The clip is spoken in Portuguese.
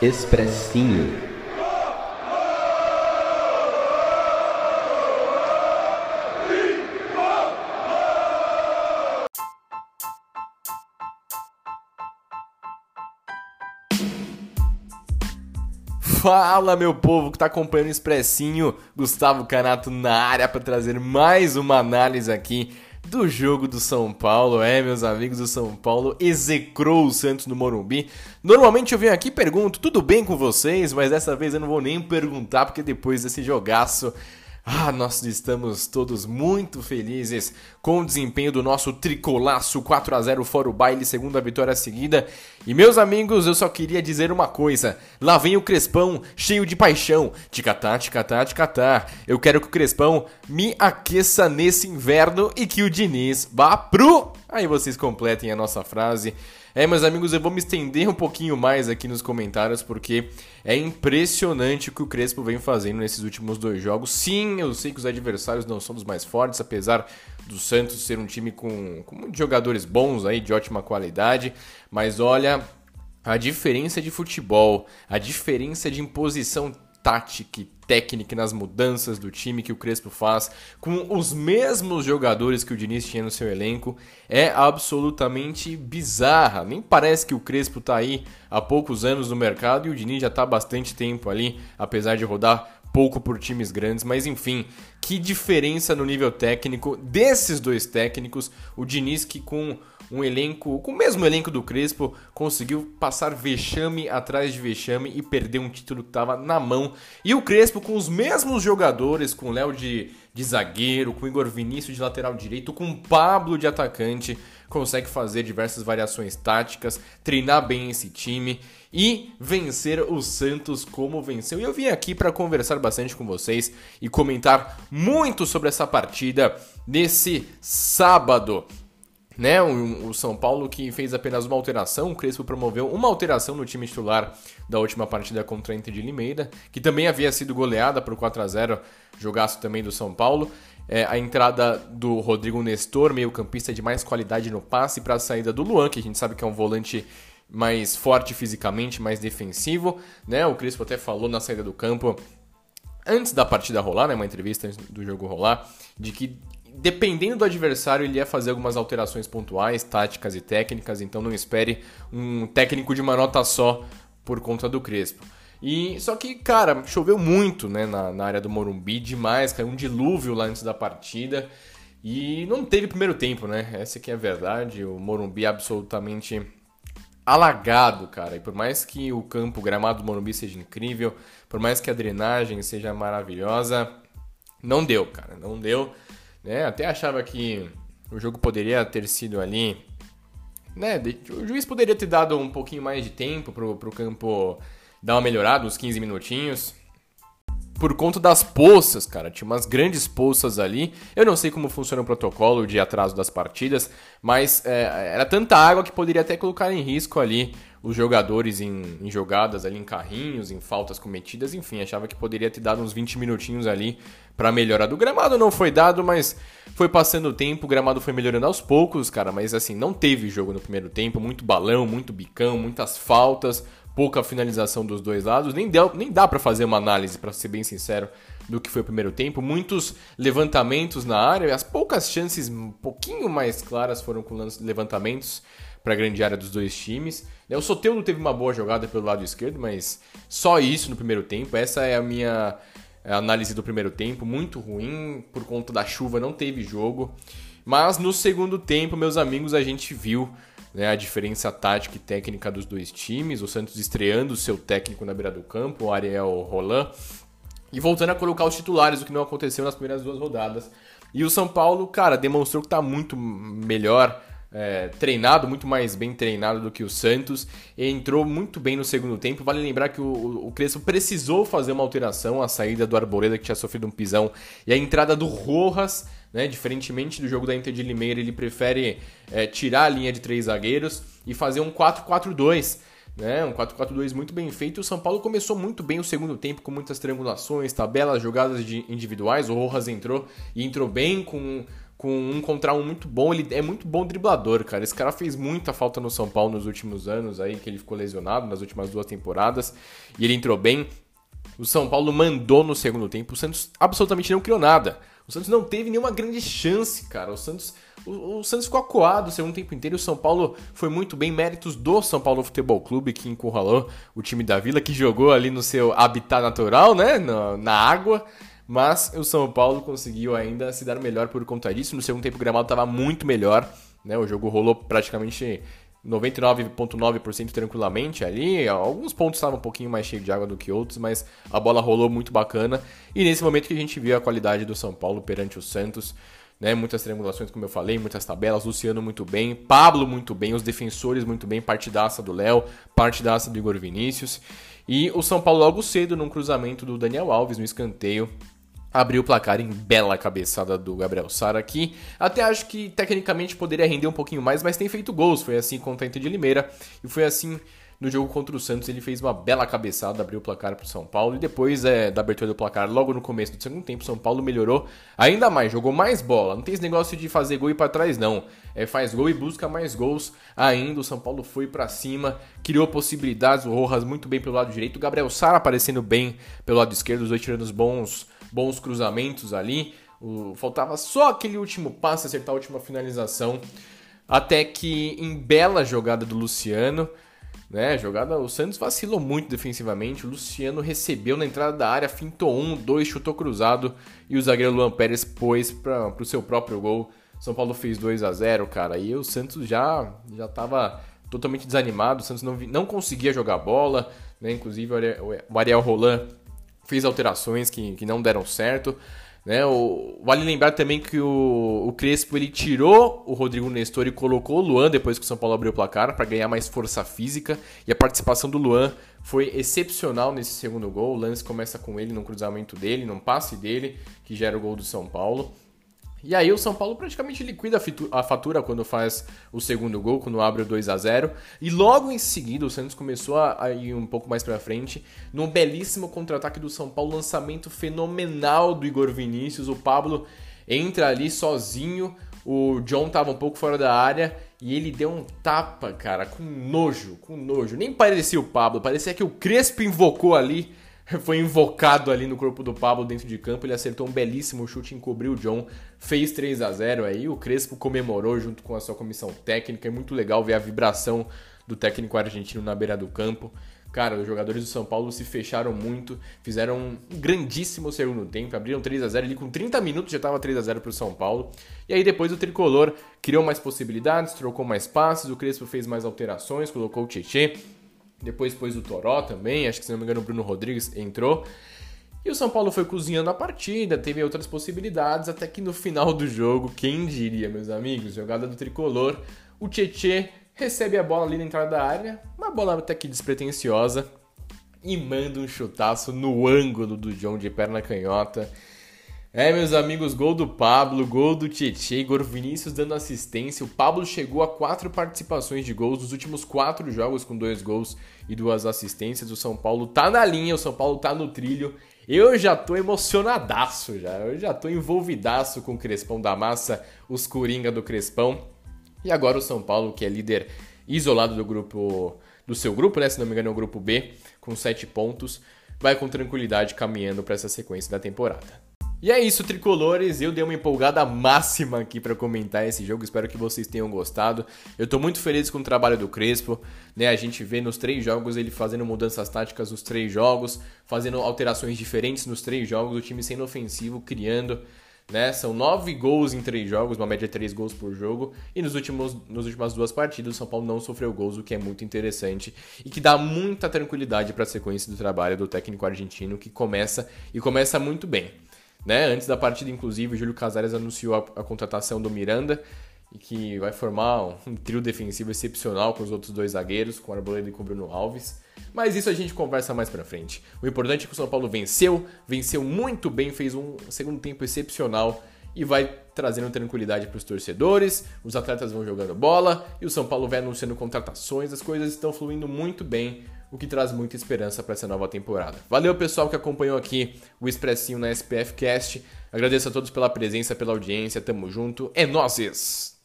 Expressinho. Fala, meu povo que tá acompanhando o Expressinho, Gustavo Canato na área para trazer mais uma análise aqui do jogo do São Paulo. É, meus amigos do São Paulo, execrou o Santos no Morumbi. Normalmente eu venho aqui e pergunto, tudo bem com vocês? Mas dessa vez eu não vou nem perguntar, porque depois desse jogaço ah, nós estamos todos muito felizes com o desempenho do nosso tricolaço 4 a 0 fora o baile, segunda vitória seguida. E meus amigos, eu só queria dizer uma coisa: lá vem o Crespão, cheio de paixão. Ticatá, ticatá, ticatá. Eu quero que o Crespão me aqueça nesse inverno e que o Diniz vá pro. Aí vocês completem a nossa frase. É, meus amigos, eu vou me estender um pouquinho mais aqui nos comentários porque é impressionante o que o Crespo vem fazendo nesses últimos dois jogos. Sim, eu sei que os adversários não são dos mais fortes, apesar do Santos ser um time com, com jogadores bons aí, de ótima qualidade, mas olha, a diferença de futebol, a diferença de imposição tática técnica nas mudanças do time que o Crespo faz, com os mesmos jogadores que o Diniz tinha no seu elenco, é absolutamente bizarra. Nem parece que o Crespo está aí há poucos anos no mercado e o Diniz já está há bastante tempo ali, apesar de rodar pouco por times grandes, mas enfim, que diferença no nível técnico desses dois técnicos, o Diniz que com um elenco, com o mesmo elenco do Crespo, conseguiu passar vexame atrás de vexame e perder um título que estava na mão. E o Crespo com os mesmos jogadores, com Léo de, de zagueiro, com Igor Vinícius de lateral direito, com Pablo de atacante, consegue fazer diversas variações táticas, treinar bem esse time e vencer o Santos como venceu. E eu vim aqui para conversar bastante com vocês e comentar muito sobre essa partida nesse sábado né? O, o, São Paulo que fez apenas uma alteração, o Crespo promoveu uma alteração no time titular da última partida contra a Inter de Limeira, que também havia sido goleada por 4 a 0 jogaço também do São Paulo. É, a entrada do Rodrigo Nestor, meio campista de mais qualidade no passe, para a saída do Luan, que a gente sabe que é um volante mais forte fisicamente, mais defensivo, né? O Crespo até falou na saída do campo antes da partida rolar, né, uma entrevista antes do jogo rolar, de que dependendo do adversário, ele ia fazer algumas alterações pontuais, táticas e técnicas, então não espere um técnico de uma nota só por conta do Crespo. E só que, cara, choveu muito, né, na, na área do Morumbi, demais, caiu um dilúvio lá antes da partida. E não teve primeiro tempo, né? Essa que é a verdade. O Morumbi absolutamente alagado, cara. E por mais que o campo, gramado do Morumbi seja incrível, por mais que a drenagem seja maravilhosa, não deu, cara. Não deu. Né? Até achava que o jogo poderia ter sido ali. Né? O juiz poderia ter dado um pouquinho mais de tempo pro, pro campo dar uma melhorada, uns 15 minutinhos. Por conta das poças, cara. Tinha umas grandes poças ali. Eu não sei como funciona o protocolo de atraso das partidas, mas é, era tanta água que poderia até colocar em risco ali os jogadores em, em, jogadas ali em carrinhos, em faltas cometidas, enfim, achava que poderia ter dado uns 20 minutinhos ali para melhorar do gramado, não foi dado, mas foi passando o tempo, o gramado foi melhorando aos poucos, cara, mas assim, não teve jogo no primeiro tempo, muito balão, muito bicão, muitas faltas, pouca finalização dos dois lados, nem, deu, nem dá para fazer uma análise, para ser bem sincero, do que foi o primeiro tempo, muitos levantamentos na área, as poucas chances um pouquinho mais claras foram com levantamentos, para a grande área dos dois times. Né, o Soteldo teve uma boa jogada pelo lado esquerdo, mas só isso no primeiro tempo. Essa é a minha análise do primeiro tempo, muito ruim por conta da chuva, não teve jogo. Mas no segundo tempo, meus amigos, a gente viu né, a diferença tática e técnica dos dois times. O Santos estreando o seu técnico na beira do campo, o Ariel Roland, e voltando a colocar os titulares, o que não aconteceu nas primeiras duas rodadas. E o São Paulo, cara, demonstrou que está muito melhor é, treinado, muito mais bem treinado do que o Santos, entrou muito bem no segundo tempo. Vale lembrar que o, o Crespo precisou fazer uma alteração, a saída do Arboleda, que tinha sofrido um pisão, e a entrada do Rojas, né, diferentemente do jogo da Inter de Limeira, ele prefere é, tirar a linha de três zagueiros e fazer um 4-4-2. Né, um 4-4-2 muito bem feito. O São Paulo começou muito bem o segundo tempo, com muitas triangulações, tabelas, jogadas de individuais. O Rojas entrou e entrou bem com com um contra um muito bom. Ele é muito bom driblador, cara. Esse cara fez muita falta no São Paulo nos últimos anos aí, que ele ficou lesionado nas últimas duas temporadas. E ele entrou bem. O São Paulo mandou no segundo tempo. O Santos absolutamente não criou nada. O Santos não teve nenhuma grande chance, cara. O Santos, o, o Santos ficou acuado o segundo tempo inteiro. O São Paulo foi muito bem. Méritos do São Paulo Futebol Clube, que encurralou o time da Vila, que jogou ali no seu habitat natural, né? Na, na água. Mas o São Paulo conseguiu ainda se dar melhor por conta disso. No segundo tempo o gramado estava muito melhor. Né? O jogo rolou praticamente 99,9% tranquilamente ali. Alguns pontos estavam um pouquinho mais cheios de água do que outros, mas a bola rolou muito bacana. E nesse momento que a gente viu a qualidade do São Paulo perante o Santos. Né, muitas triangulações, como eu falei, muitas tabelas. Luciano muito bem, Pablo muito bem, os defensores muito bem, partidaça do Léo, partidaça do Igor Vinícius. E o São Paulo logo cedo num cruzamento do Daniel Alves no escanteio abriu o placar em bela cabeçada do Gabriel Sara aqui. Até acho que tecnicamente poderia render um pouquinho mais, mas tem feito gols. Foi assim contra a de Limeira e foi assim no jogo contra o Santos. Ele fez uma bela cabeçada, abriu o placar para o São Paulo e depois é, da abertura do placar, logo no começo do segundo tempo, São Paulo melhorou ainda mais, jogou mais bola. Não tem esse negócio de fazer gol e para trás não. É, faz gol e busca mais gols ainda. O São Paulo foi para cima, criou possibilidades. O Rojas muito bem pelo lado direito, o Gabriel Sara aparecendo bem pelo lado esquerdo, os dois tirando os bons bons cruzamentos ali. O, faltava só aquele último passe, acertar a última finalização. Até que em bela jogada do Luciano, né? Jogada, o Santos vacilou muito defensivamente. O Luciano recebeu na entrada da área, fintou um, dois, chutou cruzado e o zagueiro Luan Pérez pôs para o seu próprio gol. São Paulo fez 2 a 0 cara. E o Santos já já estava totalmente desanimado. O Santos não, não conseguia jogar bola, né? Inclusive o Ariel Roland fez alterações que, que não deram certo. Né? O, vale lembrar também que o, o Crespo ele tirou o Rodrigo Nestor e colocou o Luan depois que o São Paulo abriu o placar para ganhar mais força física. E a participação do Luan foi excepcional nesse segundo gol. O lance começa com ele num cruzamento dele, num passe dele, que gera o gol do São Paulo. E aí o São Paulo praticamente liquida a fatura quando faz o segundo gol, quando abre o 2 a 0 E logo em seguida o Santos começou a ir um pouco mais para frente, num belíssimo contra-ataque do São Paulo, lançamento fenomenal do Igor Vinícius. O Pablo entra ali sozinho, o John tava um pouco fora da área e ele deu um tapa, cara, com nojo, com nojo. Nem parecia o Pablo, parecia que o Crespo invocou ali foi invocado ali no corpo do Pablo dentro de campo. Ele acertou um belíssimo chute, encobriu o John, fez 3 a 0 aí. O Crespo comemorou junto com a sua comissão técnica. É muito legal ver a vibração do técnico argentino na beira do campo. Cara, os jogadores do São Paulo se fecharam muito, fizeram um grandíssimo segundo tempo, abriram 3 a 0 ali com 30 minutos já estava 3 a 0 para o São Paulo. E aí depois o tricolor criou mais possibilidades, trocou mais passes, o Crespo fez mais alterações, colocou o Tietê, depois pôs o Toró também, acho que se não me engano o Bruno Rodrigues entrou. E o São Paulo foi cozinhando a partida, teve outras possibilidades, até que no final do jogo, quem diria, meus amigos, jogada do tricolor, o Tietê recebe a bola ali na entrada da área, uma bola até que despretensiosa, e manda um chutaço no ângulo do John de perna canhota. É, meus amigos, gol do Pablo, gol do Tietchan, Igor Vinícius dando assistência. O Pablo chegou a quatro participações de gols nos últimos quatro jogos com dois gols e duas assistências. O São Paulo tá na linha, o São Paulo tá no trilho. Eu já tô emocionadaço já, eu já tô envolvidaço com o Crespão da Massa, os Coringa do Crespão. E agora o São Paulo, que é líder isolado do grupo do seu grupo, né? Se não me engano, é o grupo B, com sete pontos, vai com tranquilidade caminhando para essa sequência da temporada. E é isso, tricolores. Eu dei uma empolgada máxima aqui para comentar esse jogo. Espero que vocês tenham gostado. Eu tô muito feliz com o trabalho do Crespo. Né? A gente vê nos três jogos ele fazendo mudanças táticas nos três jogos, fazendo alterações diferentes nos três jogos, o time sendo ofensivo, criando. Né? São nove gols em três jogos, uma média de três gols por jogo. E nos últimos, nas últimas duas partidas, o São Paulo não sofreu gols, o que é muito interessante e que dá muita tranquilidade para a sequência do trabalho do técnico argentino, que começa e começa muito bem. Né? Antes da partida, inclusive, o Júlio Casares anunciou a, a contratação do Miranda, e que vai formar um, trio defensivo excepcional com os outros dois zagueiros, com o Arboleda e com o Bruno Alves. Mas isso a gente conversa mais pra frente. O importante é que o São Paulo venceu, venceu muito bem, fez um segundo tempo excepcional e vai trazendo tranquilidade para os torcedores. Os atletas vão jogando bola e o São Paulo vai anunciando contratações. As coisas estão fluindo muito bem o que traz muita esperança para essa nova temporada. Valeu, pessoal que acompanhou aqui o Expressinho na SPF Cast. Agradeço a todos pela presença, pela audiência. Tamo junto. É nozes!